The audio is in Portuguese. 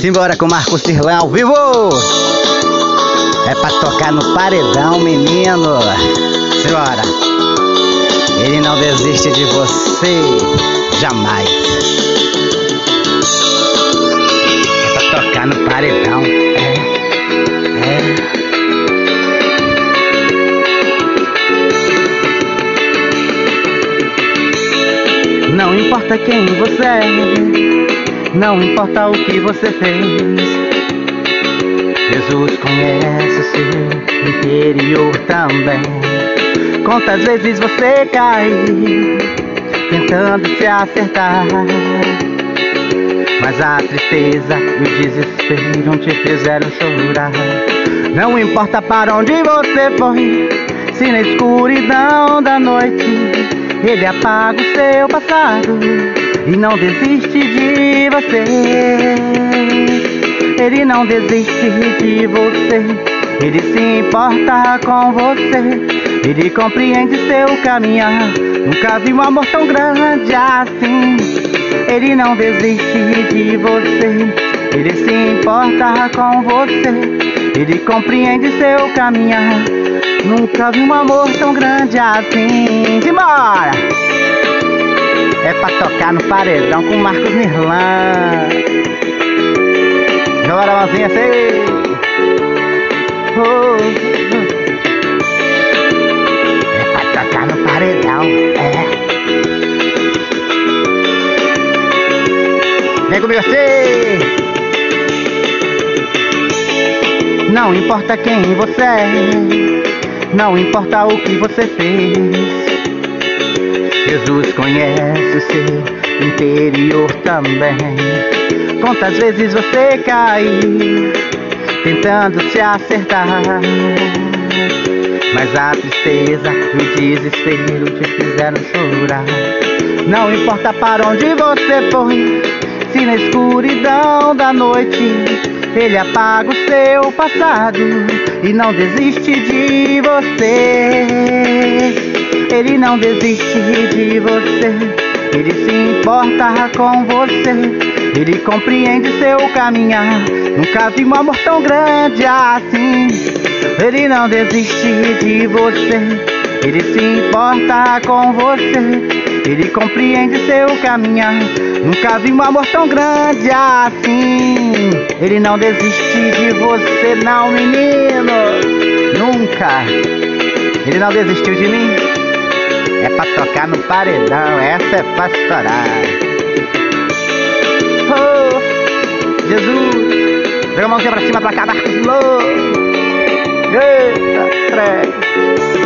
Simbora com Marcos Cirlão ao vivo! É pra tocar no paredão, menino! Simbora! Ele não desiste de você, jamais! É pra tocar no paredão, é, é. Não importa quem você é, não importa o que você fez. Jesus conhece o seu interior também. Quantas vezes você caiu tentando se acertar? Mas a tristeza e o desespero te fizeram chorar. Não importa para onde você foi, se na escuridão da noite ele apaga o seu passado e não desiste de você. Ele não desiste de você. Ele se importa com você. Ele compreende seu caminhar. Nunca vi um amor tão grande assim. Ele não desiste de você. Ele se importa com você. Ele compreende seu caminhar. Nunca vi um amor tão grande assim. Simbora! É pra tocar no paredão com Marcos Nirlan. Bora, mãozinha, sei. Oh. É pra tocar no paredão, é. Vem comigo, sei. Não importa quem você é. Não importa o que você fez, Jesus conhece o seu interior também. Quantas vezes você caiu tentando se acertar, mas a tristeza e o desespero te fizeram chorar. Não importa para onde você foi, se na escuridão da noite ele apaga o seu passado e não desiste de você. Ele não desiste de você. Ele se importa com você. Ele compreende seu caminhar. Nunca vi um amor tão grande assim. Ele não desiste de você. Ele se importa com você. Ele compreende seu caminhar. Nunca vi um amor tão grande assim. Ele não desiste de você, não, menino. Nunca. Ele não desistiu de mim. É pra tocar no paredão, essa é pra estourar. Oh, Jesus. Joga a mãozinha pra cima pra cá, Marcos Louco. Eita, credo.